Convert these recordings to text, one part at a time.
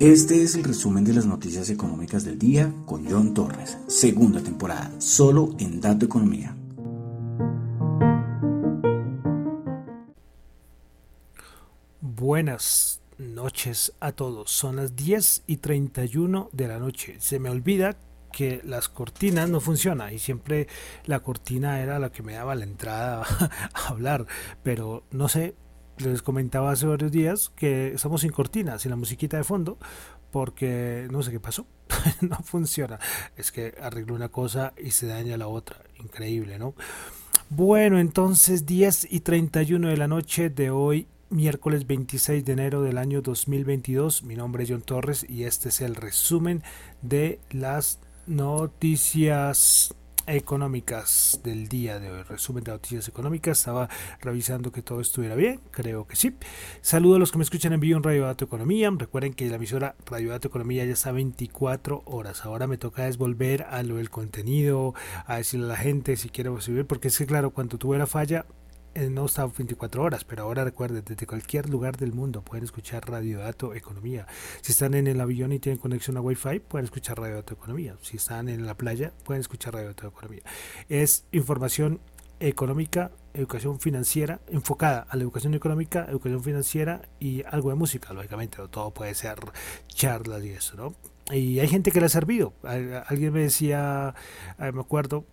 Este es el resumen de las noticias económicas del día con John Torres, segunda temporada, solo en Dato Economía. Buenas noches a todos, son las 10 y 31 de la noche. Se me olvida que las cortinas no funcionan y siempre la cortina era la que me daba la entrada a hablar, pero no sé, les comentaba hace varios días que estamos sin cortinas, sin la musiquita de fondo, porque no sé qué pasó, no funciona. Es que arreglo una cosa y se daña la otra, increíble, ¿no? Bueno, entonces 10 y 31 de la noche de hoy, miércoles 26 de enero del año 2022. Mi nombre es John Torres y este es el resumen de las noticias económicas del día de hoy. Resumen de noticias económicas. Estaba revisando que todo estuviera bien. Creo que sí. Saludo a los que me escuchan en vivo en Radio Dato Economía. Recuerden que la emisora Radio Dato Economía ya está 24 horas. Ahora me toca es volver a lo del contenido, a decirle a la gente si quiere subir, porque es que claro, cuando tuve la falla, eh, no está 24 horas, pero ahora recuerden, desde cualquier lugar del mundo pueden escuchar Radio Dato Economía. Si están en el avión y tienen conexión a Wi-Fi, pueden escuchar Radio Dato Economía. Si están en la playa, pueden escuchar Radio Dato Economía. Es información económica, educación financiera, enfocada a la educación económica, educación financiera y algo de música, lógicamente, todo puede ser charlas y eso, ¿no? Y hay gente que le ha servido. Alguien me decía, eh, me acuerdo,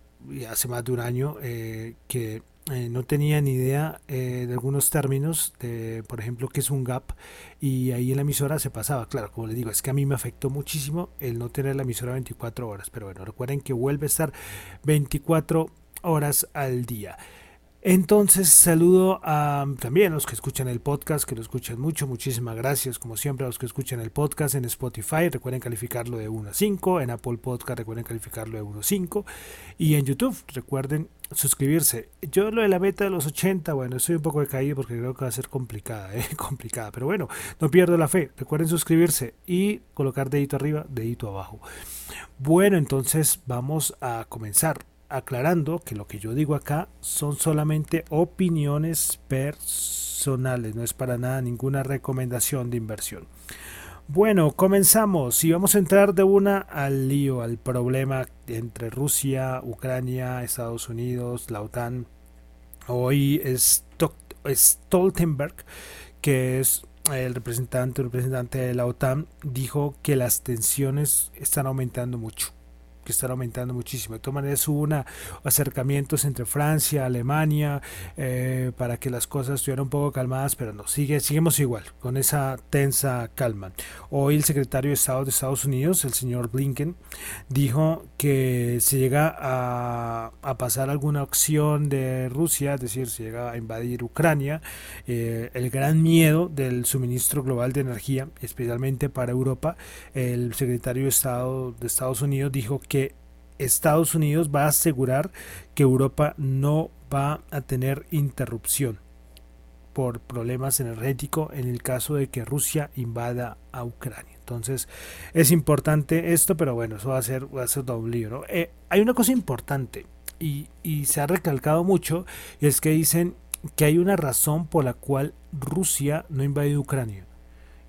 hace más de un año, eh, que eh, no tenía ni idea eh, de algunos términos, de, por ejemplo, que es un gap, y ahí en la emisora se pasaba. Claro, como les digo, es que a mí me afectó muchísimo el no tener la emisora 24 horas, pero bueno, recuerden que vuelve a estar 24 horas al día. Entonces saludo a también a los que escuchan el podcast, que lo escuchan mucho, muchísimas gracias como siempre a los que escuchan el podcast en Spotify, recuerden calificarlo de 1 a 5, en Apple Podcast recuerden calificarlo de 1 a 5 y en YouTube recuerden suscribirse. Yo lo de la meta de los 80, bueno, estoy un poco decaído porque creo que va a ser complicada, ¿eh? complicada, pero bueno, no pierdo la fe, recuerden suscribirse y colocar dedito arriba, dedito abajo. Bueno, entonces vamos a comenzar aclarando que lo que yo digo acá son solamente opiniones personales, no es para nada ninguna recomendación de inversión. Bueno, comenzamos y vamos a entrar de una al lío, al problema entre Rusia, Ucrania, Estados Unidos, la OTAN. Hoy Stoltenberg, que es el representante, el representante de la OTAN, dijo que las tensiones están aumentando mucho que aumentando muchísimo. De todas maneras hubo una, acercamientos entre Francia, Alemania, eh, para que las cosas estuvieran un poco calmadas, pero no, sigue, seguimos igual, con esa tensa calma. Hoy el secretario de Estado de Estados Unidos, el señor Blinken, dijo que si llega a, a pasar alguna acción de Rusia, es decir, si llega a invadir Ucrania, eh, el gran miedo del suministro global de energía, especialmente para Europa, el secretario de Estado de Estados Unidos dijo que Estados Unidos va a asegurar que Europa no va a tener interrupción por problemas energéticos en el caso de que Rusia invada a Ucrania. Entonces es importante esto, pero bueno, eso va a ser, va a ser doble eh, hay una cosa importante y, y se ha recalcado mucho, y es que dicen que hay una razón por la cual Rusia no invade Ucrania.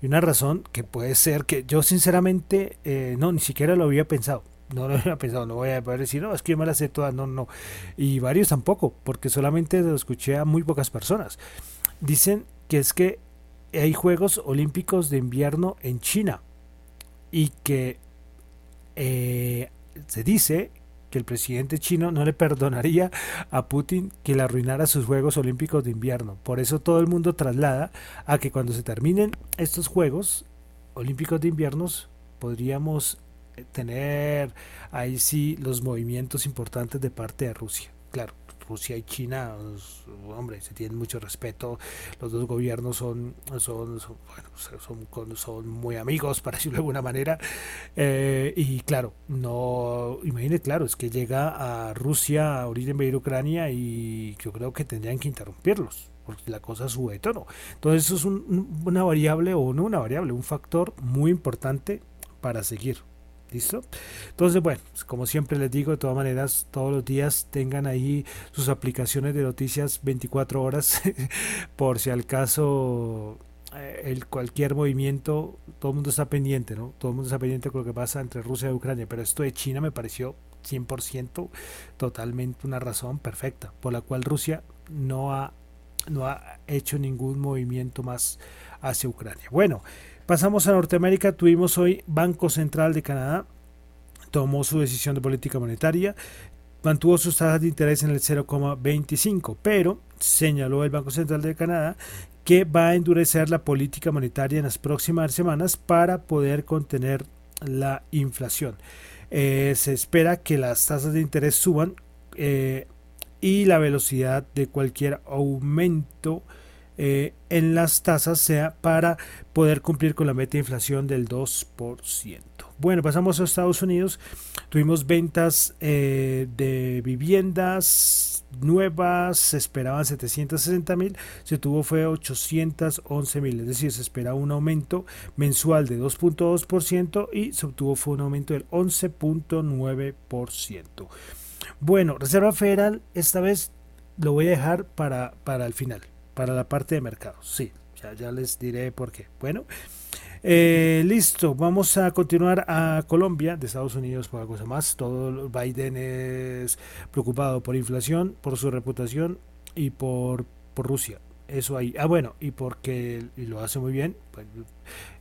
Y una razón que puede ser que yo sinceramente eh, no, ni siquiera lo había pensado no lo había pensado, no voy a decir, no, es que yo me las sé todas, no, no. Y varios tampoco, porque solamente lo escuché a muy pocas personas. Dicen que es que hay Juegos Olímpicos de Invierno en China y que eh, se dice que el presidente chino no le perdonaría a Putin que le arruinara sus Juegos Olímpicos de Invierno. Por eso todo el mundo traslada a que cuando se terminen estos Juegos Olímpicos de Inviernos podríamos tener ahí sí los movimientos importantes de parte de Rusia. Claro, Rusia y China, pues, hombre, se tienen mucho respeto. Los dos gobiernos son, son, son, son, muy amigos, para decirlo de alguna manera. Eh, y claro, no, imagínate, claro, es que llega a Rusia a origen de Ucrania y yo creo que tendrían que interrumpirlos porque la cosa sube de tono. Entonces eso es una variable o no una variable, un factor muy importante para seguir. ¿Listo? Entonces, bueno, pues, como siempre les digo, de todas maneras, todos los días tengan ahí sus aplicaciones de noticias 24 horas, por si al caso eh, el cualquier movimiento, todo el mundo está pendiente, ¿no? Todo el mundo está pendiente con lo que pasa entre Rusia y Ucrania, pero esto de China me pareció 100% totalmente una razón perfecta por la cual Rusia no ha, no ha hecho ningún movimiento más hacia Ucrania. Bueno, pasamos a Norteamérica, tuvimos hoy Banco Central de Canadá, tomó su decisión de política monetaria, mantuvo sus tasas de interés en el 0,25, pero señaló el Banco Central de Canadá que va a endurecer la política monetaria en las próximas semanas para poder contener la inflación. Eh, se espera que las tasas de interés suban eh, y la velocidad de cualquier aumento eh, en las tasas sea para poder cumplir con la meta de inflación del 2%. Bueno, pasamos a Estados Unidos. Tuvimos ventas eh, de viviendas nuevas, se esperaban 760 mil, se tuvo fue 811 mil, es decir, se espera un aumento mensual de 2.2% y se obtuvo fue un aumento del 11.9%. Bueno, Reserva Federal, esta vez lo voy a dejar para, para el final para la parte de mercados. Sí, ya, ya les diré por qué. Bueno, eh, listo, vamos a continuar a Colombia, de Estados Unidos, por algo más. Todo Biden es preocupado por inflación, por su reputación y por, por Rusia eso ahí. Ah, bueno, y porque lo hace muy bien, pues,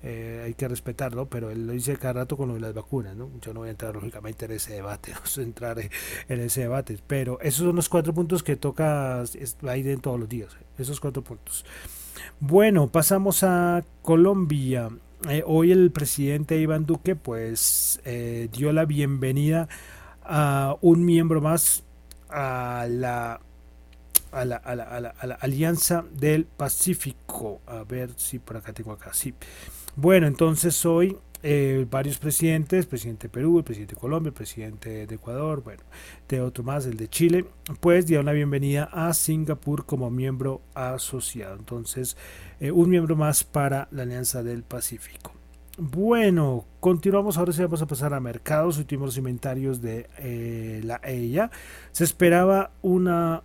eh, hay que respetarlo, pero él lo dice cada rato con lo de las vacunas, ¿no? Yo no voy a entrar lógicamente en ese debate, no a entrar en ese debate, pero esos son los cuatro puntos que toca Biden todos los días, esos cuatro puntos. Bueno, pasamos a Colombia. Eh, hoy el presidente Iván Duque pues eh, dio la bienvenida a un miembro más a la a la, a, la, a, la, Alianza del Pacífico. A ver si por acá tengo acá. Sí. Bueno, entonces hoy eh, varios presidentes, presidente de Perú, el presidente de Colombia, el presidente de Ecuador, bueno, de otro más, el de Chile, pues dieron la bienvenida a Singapur como miembro asociado. Entonces, eh, un miembro más para la Alianza del Pacífico. Bueno, continuamos. Ahora sí vamos a pasar a mercados. Últimos inventarios de eh, la EIA. Se esperaba una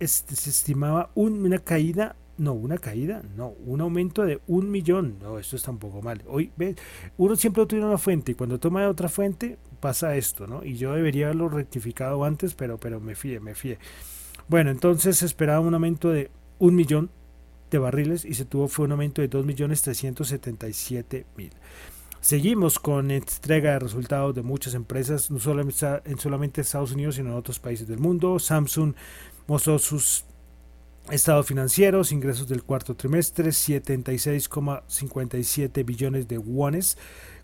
este, se estimaba una caída, no, una caída, no, un aumento de un millón. No, esto está un poco mal. Hoy, ve, uno siempre tiene una fuente y cuando toma otra fuente pasa esto, ¿no? Y yo debería haberlo rectificado antes, pero, pero me fíe, me fíe. Bueno, entonces se esperaba un aumento de un millón de barriles y se tuvo fue un aumento de dos millones trescientos mil. Seguimos con entrega de resultados de muchas empresas, no solamente en Estados Unidos, sino en otros países del mundo. Samsung mostró sus estados financieros, ingresos del cuarto trimestre, 76,57 billones de wones,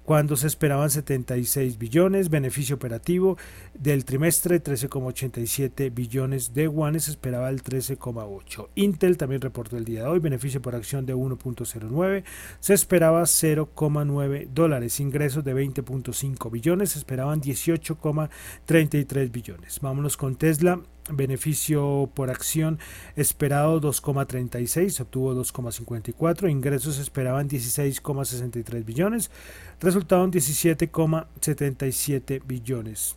cuando se esperaban 76 billones, beneficio operativo del trimestre 13,87 billones de yuanes, se esperaba el 13,8. Intel también reportó el día de hoy, beneficio por acción de 1.09, se esperaba 0,9 dólares, ingresos de 20.5 billones, esperaban 18,33 billones. Vámonos con Tesla, beneficio por acción esperado 2,36, obtuvo 2,54, ingresos esperaban 16,63 billones, resultaron 17,77 billones.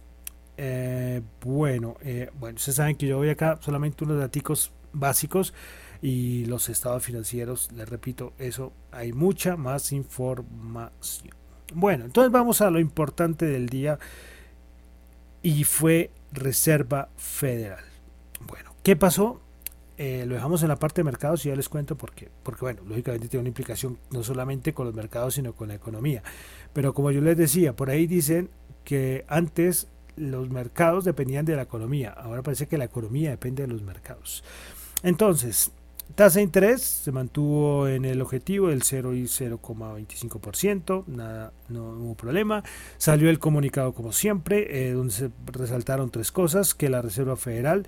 Eh, bueno, eh, bueno, ustedes saben que yo voy acá solamente unos datos básicos y los estados financieros, les repito, eso hay mucha más información. Bueno, entonces vamos a lo importante del día y fue Reserva Federal. Bueno, ¿qué pasó? Eh, lo dejamos en la parte de mercados y ya les cuento por qué. Porque, bueno, lógicamente tiene una implicación no solamente con los mercados, sino con la economía. Pero como yo les decía, por ahí dicen que antes los mercados dependían de la economía. Ahora parece que la economía depende de los mercados. Entonces, tasa de interés se mantuvo en el objetivo del 0 y 0,25%, nada, no hubo problema. Salió el comunicado como siempre, eh, donde se resaltaron tres cosas, que la Reserva Federal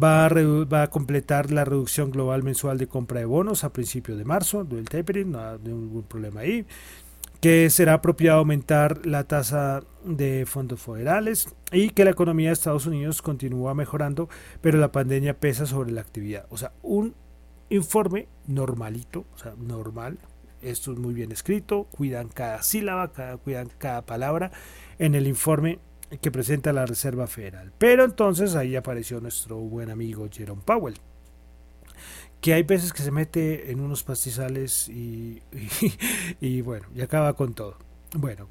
va a, va completar la reducción global mensual de compra de bonos a principios de marzo, del tapering, no hay ningún problema ahí que será apropiado aumentar la tasa de fondos federales y que la economía de Estados Unidos continúa mejorando, pero la pandemia pesa sobre la actividad. O sea, un informe normalito, o sea, normal. Esto es muy bien escrito, cuidan cada sílaba, cada, cuidan cada palabra en el informe que presenta la Reserva Federal. Pero entonces ahí apareció nuestro buen amigo Jerome Powell que hay veces que se mete en unos pastizales y, y, bueno, y acaba con todo. Bueno,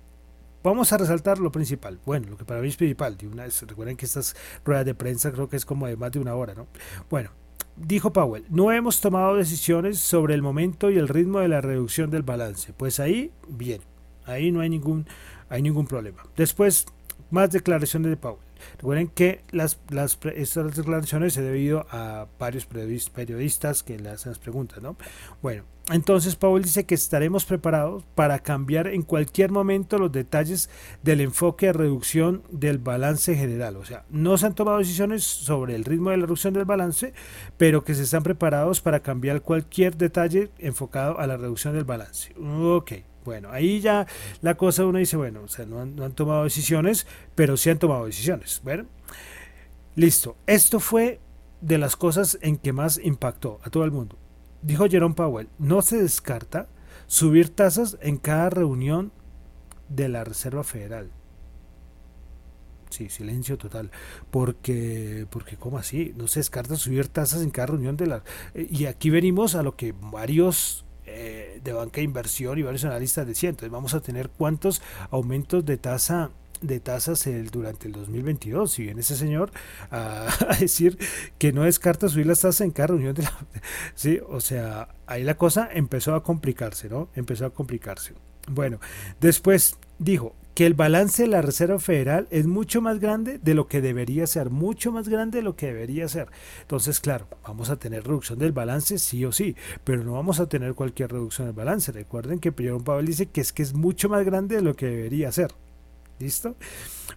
vamos a resaltar lo principal. Bueno, lo que para mí es principal. De una, recuerden que estas ruedas de prensa creo que es como de más de una hora, ¿no? Bueno, dijo Powell, no hemos tomado decisiones sobre el momento y el ritmo de la reducción del balance. Pues ahí, bien, ahí no hay ningún, hay ningún problema. Después, más declaraciones de Powell. Recuerden que las, las, estas declaraciones se debido a varios periodistas que le hacen las preguntas, ¿no? Bueno, entonces Powell dice que estaremos preparados para cambiar en cualquier momento los detalles del enfoque de reducción del balance general. O sea, no se han tomado decisiones sobre el ritmo de la reducción del balance, pero que se están preparados para cambiar cualquier detalle enfocado a la reducción del balance. Ok. Bueno, ahí ya la cosa uno dice, bueno, o sea, no han, tomado decisiones, pero sí han tomado decisiones. Bueno, listo. Esto fue de las cosas en que más impactó a todo el mundo. Dijo Jerome Powell, no se descarta subir tasas en cada reunión de la Reserva Federal. Sí, silencio total. Porque, porque ¿cómo así? No se descarta subir tasas en cada reunión de la... Y aquí venimos a lo que varios eh, de banca de inversión y varios analistas decían. Entonces vamos a tener cuántos aumentos de tasa de tasas el, durante el 2022. Si viene ese señor a, decir que no descarta subir las tasas en cada reunión de la... Sí, o sea, ahí la cosa empezó a complicarse, ¿no? Empezó a complicarse. Bueno, después dijo, que el balance de la Reserva Federal es mucho más grande de lo que debería ser, mucho más grande de lo que debería ser. Entonces, claro, vamos a tener reducción del balance sí o sí, pero no vamos a tener cualquier reducción del balance. Recuerden que Pierre Pavel dice que es que es mucho más grande de lo que debería ser. ¿Listo?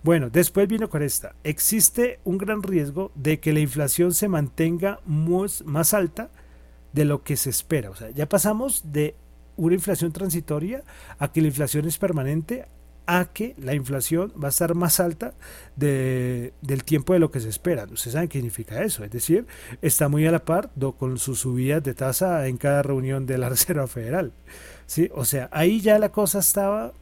Bueno, después vino con esta. Existe un gran riesgo de que la inflación se mantenga más alta de lo que se espera. O sea, ya pasamos de una inflación transitoria a que la inflación es permanente a que la inflación va a estar más alta de, del tiempo de lo que se espera. Ustedes saben qué significa eso, es decir, está muy a la par con sus subidas de tasa en cada reunión de la Reserva Federal. ¿sí? O sea, ahí ya la cosa estaba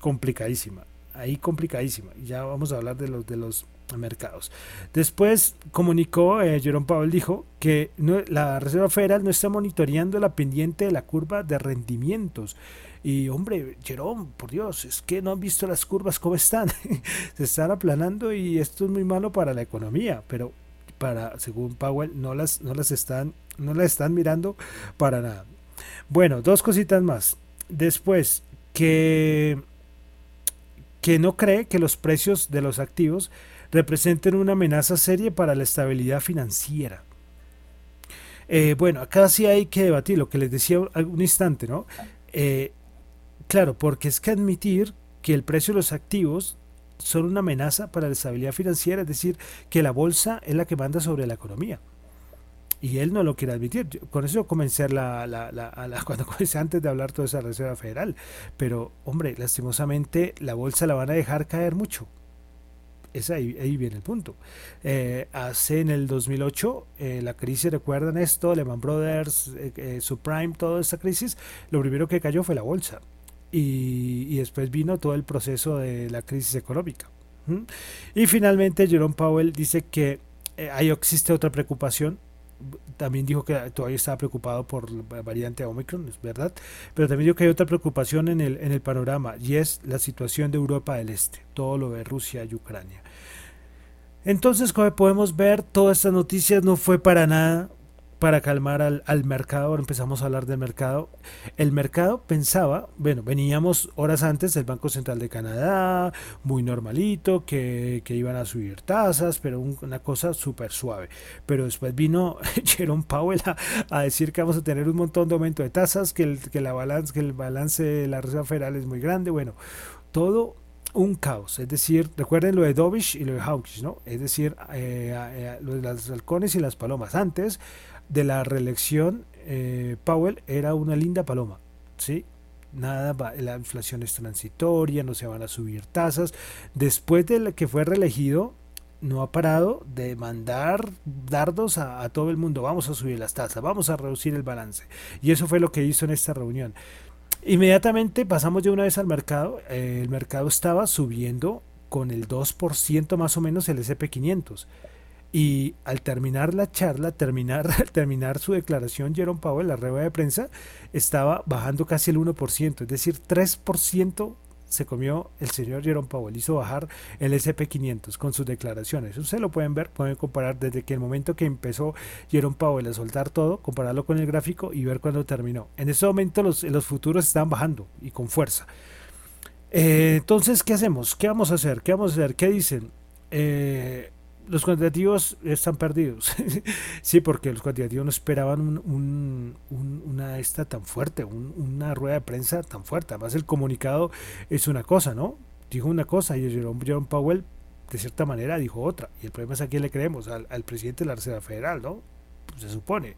complicadísima, ahí complicadísima. Ya vamos a hablar de los, de los mercados. Después comunicó, eh, Jerome Powell dijo que la Reserva Federal no está monitoreando la pendiente de la curva de rendimientos y hombre, Jerome, por Dios, es que no han visto las curvas cómo están. Se están aplanando y esto es muy malo para la economía, pero para según Powell no las no las están no las están mirando para nada. Bueno, dos cositas más. Después que que no cree que los precios de los activos representen una amenaza seria para la estabilidad financiera. Eh, bueno, acá sí hay que debatir lo que les decía un instante, ¿no? Eh, Claro, porque es que admitir que el precio de los activos son una amenaza para la estabilidad financiera, es decir, que la bolsa es la que manda sobre la economía. Y él no lo quiere admitir. Con eso comencé la, la, la, cuando comencé antes de hablar toda esa Reserva Federal. Pero, hombre, lastimosamente la bolsa la van a dejar caer mucho. Es ahí, ahí viene el punto. Eh, hace en el 2008 eh, la crisis, recuerdan esto, Lehman Brothers, eh, Subprime, toda esa crisis, lo primero que cayó fue la bolsa y, después vino todo el proceso de la crisis económica. Y finalmente Jerome Powell dice que eh, ahí existe otra preocupación. También dijo que todavía estaba preocupado por la variante Omicron, es verdad, pero también dijo que hay otra preocupación en el, en el panorama y es la situación de Europa del Este, todo lo de Rusia y Ucrania. Entonces, como podemos ver, todas estas noticias no fue para nada para calmar al, al, mercado, ahora empezamos a hablar del mercado. El mercado pensaba, bueno, veníamos horas antes del Banco Central de Canadá, muy normalito, que, que iban a subir tasas, pero una cosa súper suave. Pero después vino Jerome Powell a, a, decir que vamos a tener un montón de aumento de tasas, que el, que la balance, que el balance de la Reserva Federal es muy grande, bueno, todo un caos, es decir, recuerden lo de Dovish y lo de Hawkish, ¿no? Es decir, eh, eh, lo de los halcones y las palomas. Antes de la reelección, eh, Powell era una linda paloma, ¿sí? Nada, la inflación es transitoria, no se van a subir tasas. Después de que fue reelegido, no ha parado de mandar dardos a, todo el mundo. Vamos a subir las tasas, vamos a reducir el balance. Y eso fue lo que hizo en esta reunión. Inmediatamente pasamos de una vez al mercado. Eh, el mercado estaba subiendo con el 2% más o menos el SP500. Y al terminar la charla, terminar, terminar su declaración, Jerome Powell, la rueda de prensa, estaba bajando casi el 1%, es decir, 3% se comió el señor Jerome Powell, hizo bajar el SP500 con sus declaraciones. Ustedes lo pueden ver, pueden comparar desde que el momento que empezó Jerome Powell a soltar todo, compararlo con el gráfico y ver cuándo terminó. En ese momento los, los futuros están bajando y con fuerza. Eh, entonces, ¿qué hacemos? ¿Qué vamos a hacer? ¿Qué vamos a hacer? ¿Qué dicen? Eh, los cuantitativos están perdidos. sí, porque los cuantitativos no esperaban un, una esta tan fuerte, una rueda de prensa tan fuerte. Además, el comunicado es una cosa, ¿no? Dijo una cosa y Jerome, Powell, de cierta manera, dijo otra. Y el problema es a quién le creemos, al, presidente de la Reserva Federal, ¿no? Pues se supone.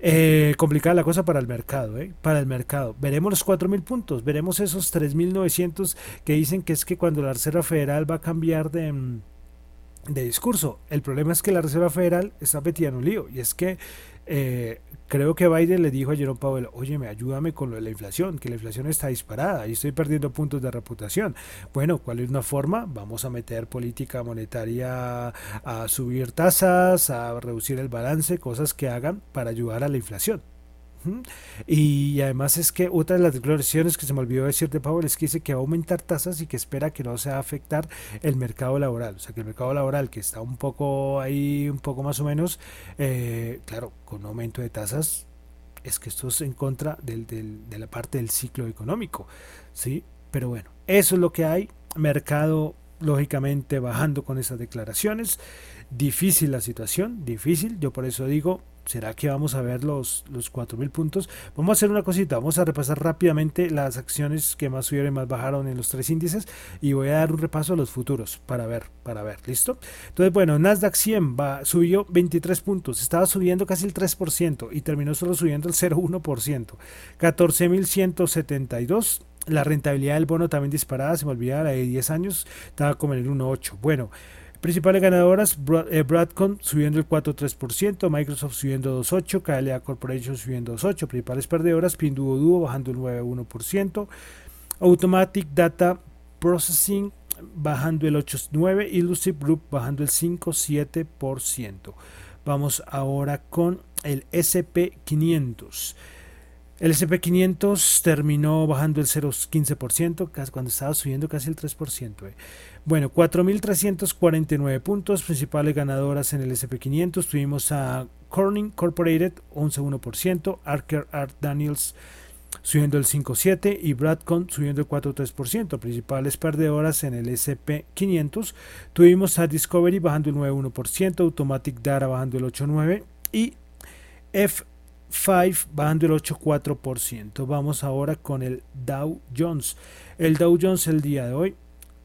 Eh, complicada la cosa para el mercado, ¿eh? Para el mercado. Veremos los 4.000 puntos, veremos esos 3.900 que dicen que es que cuando la Reserva Federal va a cambiar de mm, de discurso. El problema es que la Reserva Federal está metida en un lío y es que eh, creo que Biden le dijo a Jerome Powell, oye, ayúdame con lo de la inflación, que la inflación está disparada y estoy perdiendo puntos de reputación. Bueno, ¿cuál es una forma? Vamos a meter política monetaria a subir tasas, a reducir el balance, cosas que hagan para ayudar a la inflación. Y además es que otra de las declaraciones que se me olvidó decir de Powell es que dice que va a aumentar tasas y que espera que no se va a afectar el mercado laboral. O sea que el mercado laboral que está un poco ahí, un poco más o menos, eh, claro, con un aumento de tasas, es que esto es en contra del, de la parte del ciclo económico. ¿sí? Pero bueno, eso es lo que hay. Mercado lógicamente bajando con esas declaraciones. Difícil la situación, difícil. Yo por eso digo, ¿Será que vamos a ver los, los 4.000 puntos? Vamos a hacer una cosita, vamos a repasar rápidamente las acciones que más subieron y más bajaron en los tres índices y voy a dar un repaso a los futuros para ver, para ver, ¿listo? Entonces, bueno, Nasdaq 100 va, subió 23 puntos, estaba subiendo casi el 3% y terminó solo subiendo el 0,1%. 14.172 la rentabilidad del bono también disparada, se me olvidaba, la de 10 años, estaba como en el 1,8. Bueno, Principales ganadoras, eh, Broadcom subiendo el 4,3%, Microsoft subiendo 2,8%, KLA Corporation subiendo 2,8%, principales perdedoras, Pinduoduo bajando el 9,1%, Automatic Data Processing bajando el 8,9% y Lucid Group bajando el 5,7%. Vamos ahora con el SP500. El SP500 terminó bajando el 0,15%, cuando estaba subiendo casi el 3%. Eh. Bueno, 4.349 puntos, principales ganadoras en el SP500. Tuvimos a Corning Corporated, 11,1%, Archer Art Daniels subiendo el 5,7% y Bradcon subiendo el 4,3%. Principales perdedoras en el SP500. Tuvimos a Discovery bajando el 9,1%, Automatic Data bajando el 8,9% y F5 bajando el 8,4%. Vamos ahora con el Dow Jones. El Dow Jones el día de hoy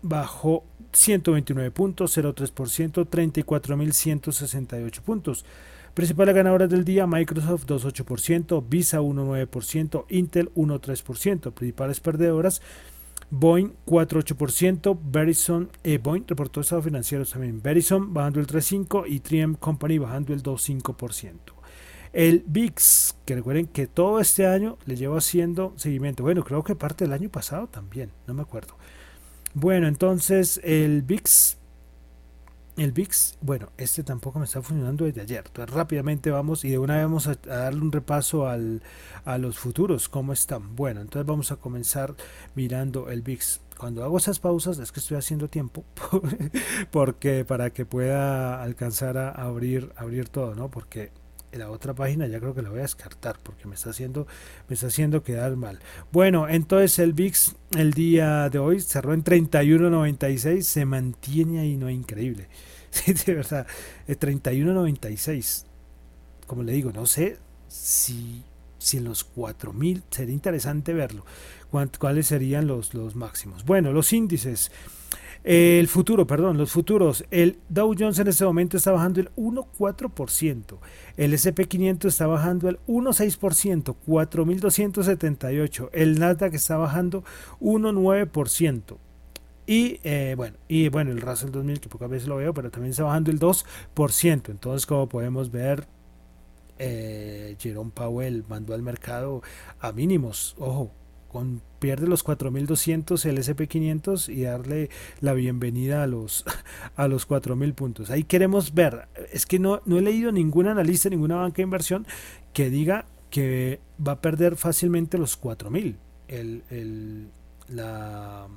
bajó 129 puntos, 0,3%, 34.168 puntos. Principales ganadoras del día, Microsoft 2,8%, Visa 1,9%, Intel 1,3%. Principales perdedoras, Boeing 4,8%, Verizon, eh, Boeing reportó estados financieros también, Verizon bajando el 3,5% y 3M Company bajando el 2,5%. El VIX, que recuerden que todo este año le llevo haciendo seguimiento. Bueno, creo que parte del año pasado también, no me acuerdo. Bueno, entonces el VIX. El VIX, bueno, este tampoco me está funcionando desde ayer. Entonces rápidamente vamos y de una vez vamos a, darle un repaso al, a los futuros, cómo están. Bueno, entonces vamos a comenzar mirando el VIX. Cuando hago esas pausas es que estoy haciendo tiempo, porque para que pueda alcanzar a abrir, abrir todo, ¿no? Porque la otra página ya creo que la voy a descartar porque me está haciendo me está haciendo quedar mal. Bueno, entonces el VIX el día de hoy cerró en 31.96, se mantiene ahí, no increíble. de verdad, 31.96. Como le digo, no sé si si en los 4000 sería interesante verlo. ¿Cuáles serían los los máximos? Bueno, los índices el futuro, perdón, los futuros. El Dow Jones en este momento está bajando el 1,4%. El SP500 está bajando el 1,6%, 4.278. El Nasdaq está bajando 1,9%. Y eh, bueno, y bueno, el Russell 2000, que pocas veces lo veo, pero también está bajando el 2%. Entonces, como podemos ver, eh, Jerome Powell mandó al mercado a mínimos. Ojo, con pierde los 4200 el SP500 y darle la bienvenida a los a los 4000 puntos. Ahí queremos ver, es que no, no he leído ningún analista, ninguna banca de inversión que diga que va a perder fácilmente los 4000 el, el, la,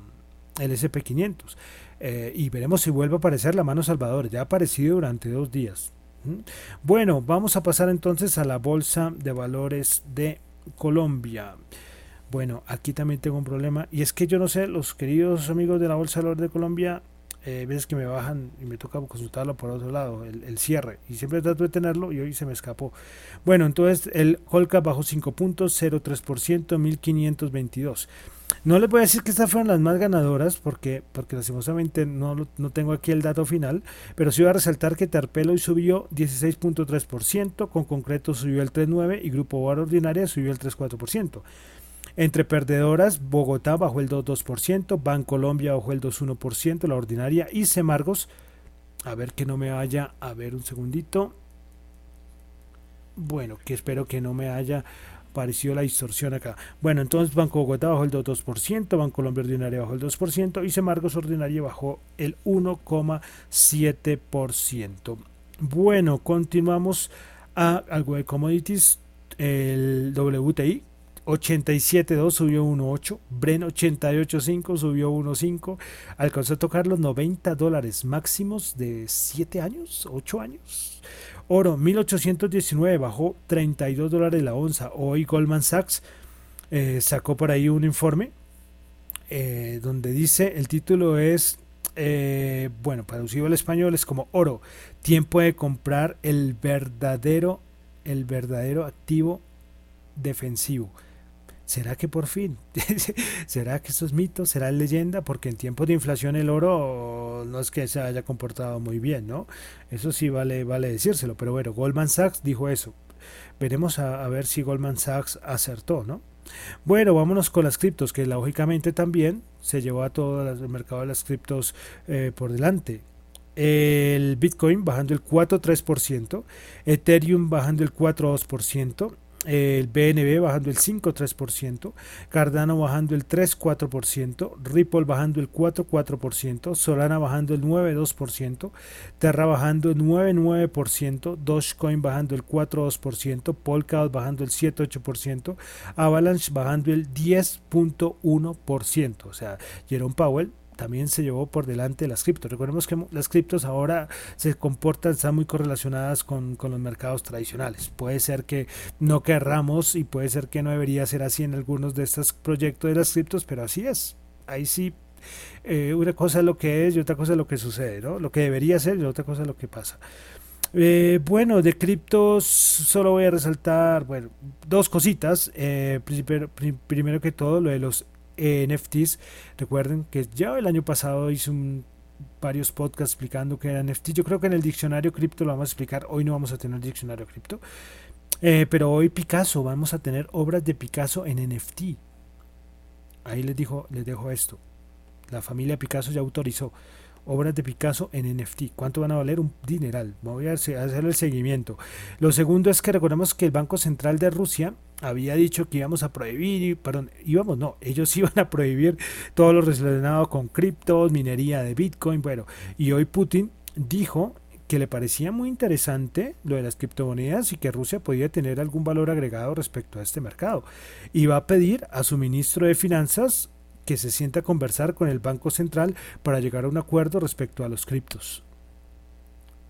el SP500. Eh, y veremos si vuelve a aparecer la mano salvador. Ya ha aparecido durante dos días. ¿Mm? Bueno, vamos a pasar entonces a la bolsa de valores de Colombia. Bueno, aquí también tengo un problema y es que yo no sé, los queridos amigos de la Bolsa de de Colombia, eh, veces que me bajan y me toca consultarlo por otro lado, el, cierre, y siempre trato de tenerlo y hoy se me escapó. Bueno, entonces el Holcap bajó 5 puntos, 0,3%, 1522. No les voy a decir que estas fueron las más ganadoras porque, porque lastimosamente no, no tengo aquí el dato final, pero sí voy a resaltar que Tarpelo subió 16.3%, con concreto subió el 3.9% y Grupo Bar Ordinaria subió el 3.4%. Entre perdedoras, Bogotá bajó el 2.2%, Bancolombia bajó el 2.1%, la ordinaria y Semargos, a ver que no me vaya, a ver un segundito. Bueno, que espero que no me haya parecido la distorsión acá. Bueno, entonces Banco Bogotá bajó el 2.2%, Bancolombia Ordinaria bajó el 2% y Semargos Ordinaria bajó el 1,7%. Bueno, continuamos a algo de commodities. El WTI 87.2 subió 1.8, Bren 88.5 subió 1.5, alcanzó a tocar los 90 dólares máximos de 7 años, 8 años. Oro 1819 bajó 32 dólares la onza. Hoy Goldman Sachs eh, sacó por ahí un informe eh, donde dice, el título es, eh, bueno, traducido al español es como oro, tiempo de comprar el verdadero, el verdadero activo defensivo. ¿Será que por fin? ¿Será que esto es mito? ¿Será leyenda? Porque en tiempos de inflación el oro no es que se haya comportado muy bien, ¿no? Eso sí vale, vale decírselo. Pero bueno, Goldman Sachs dijo eso. Veremos a, ver si Goldman Sachs acertó, ¿no? Bueno, vámonos con las criptos, que lógicamente también se llevó a todo el mercado de las criptos eh, por delante. El Bitcoin bajando el 4,3%, Ethereum bajando el 4,2%, el BNB bajando el 5,3%, Cardano bajando el 3,4%, Ripple bajando el 4,4%, Solana bajando el 9,2%, Terra bajando el 9,9%, Dogecoin bajando el 4,2%, Polkadot bajando el 7,8%, Avalanche bajando el 10,1%. O sea, Jerome Powell también se llevó por delante las criptos. Recordemos que las criptos ahora se comportan, están muy correlacionadas con, los mercados tradicionales. Puede ser que no querramos y puede ser que no debería ser así en algunos de estos proyectos de las criptos, pero así es. Ahí sí eh, una cosa es lo que es y otra cosa es lo que sucede, ¿no? Lo que debería ser y otra cosa es lo que pasa. Eh, bueno, de criptos solo voy a resaltar, bueno, dos cositas. Eh, primero, que todo, lo de los NFTs. Recuerden que ya el año pasado hice varios podcasts explicando qué era NFT. Yo creo que en el diccionario cripto lo vamos a explicar. Hoy no vamos a tener diccionario cripto. Eh, pero hoy Picasso, vamos a tener obras de Picasso en NFT. Ahí les, dijo, les dejo esto. La familia Picasso ya autorizó obras de Picasso en NFT. ¿Cuánto van a valer? Un dineral. Voy a hacer el seguimiento. Lo segundo es que recordemos que el Banco Central de Rusia había dicho que íbamos a prohibir, perdón, íbamos, no, ellos iban a prohibir todo lo relacionado con criptos, minería de Bitcoin, bueno, y hoy Putin dijo que le parecía muy interesante lo de las criptomonedas y que Rusia podía tener algún valor agregado respecto a este mercado. Y va a pedir a su ministro de Finanzas que se sienta a conversar con el Banco Central para llegar a un acuerdo respecto a los criptos.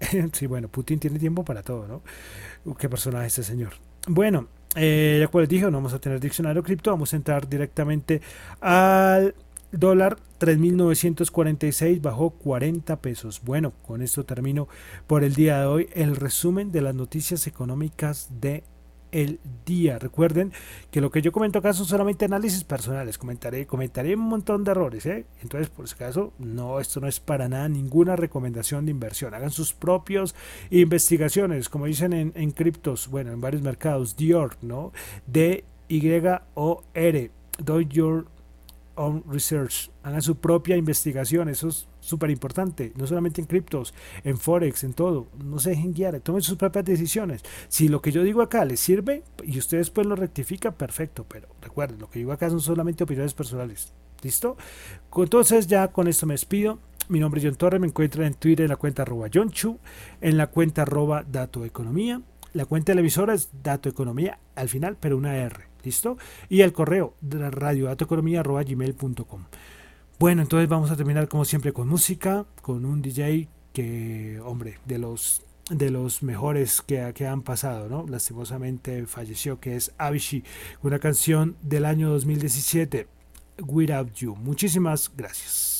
sí, bueno, Putin tiene tiempo para todo, ¿no? ¿Qué personaje es este señor? Bueno, eh, ya como les dije, no vamos a tener diccionario cripto, vamos a entrar directamente al dólar 3.946 bajó 40 pesos. Bueno, con esto termino por el día de hoy el resumen de las noticias económicas de el día. Recuerden que lo que yo comento acá son solamente análisis personales. Comentaré, comentaré un montón de errores. ¿eh? Entonces, por ese caso, no, esto no es para nada ninguna recomendación de inversión. Hagan sus propias investigaciones, como dicen en, en criptos, bueno, en varios mercados. Dior, ¿no? D-Y-O-R. Do your own research. Hagan su propia investigación. Eso es súper importante, no solamente en criptos, en forex, en todo, no se dejen guiar, tomen sus propias decisiones. Si lo que yo digo acá les sirve y usted después lo rectifica, perfecto, pero recuerden, lo que digo acá son solamente opiniones personales. ¿Listo? Entonces ya con esto me despido. Mi nombre es John Torres, me encuentran en Twitter en la cuenta arroba John Chu, en la cuenta arroba Dato Economía. La cuenta de la emisora es Dato Economía al final, pero una R. ¿Listo? Y el correo radiodatoeconomía.gmail.com. Bueno, entonces vamos a terminar como siempre con música, con un DJ que, hombre, de los de los mejores que, que, han pasado, ¿no? Lastimosamente falleció, que es Avicii, una canción del año 2017, Without You. Muchísimas gracias.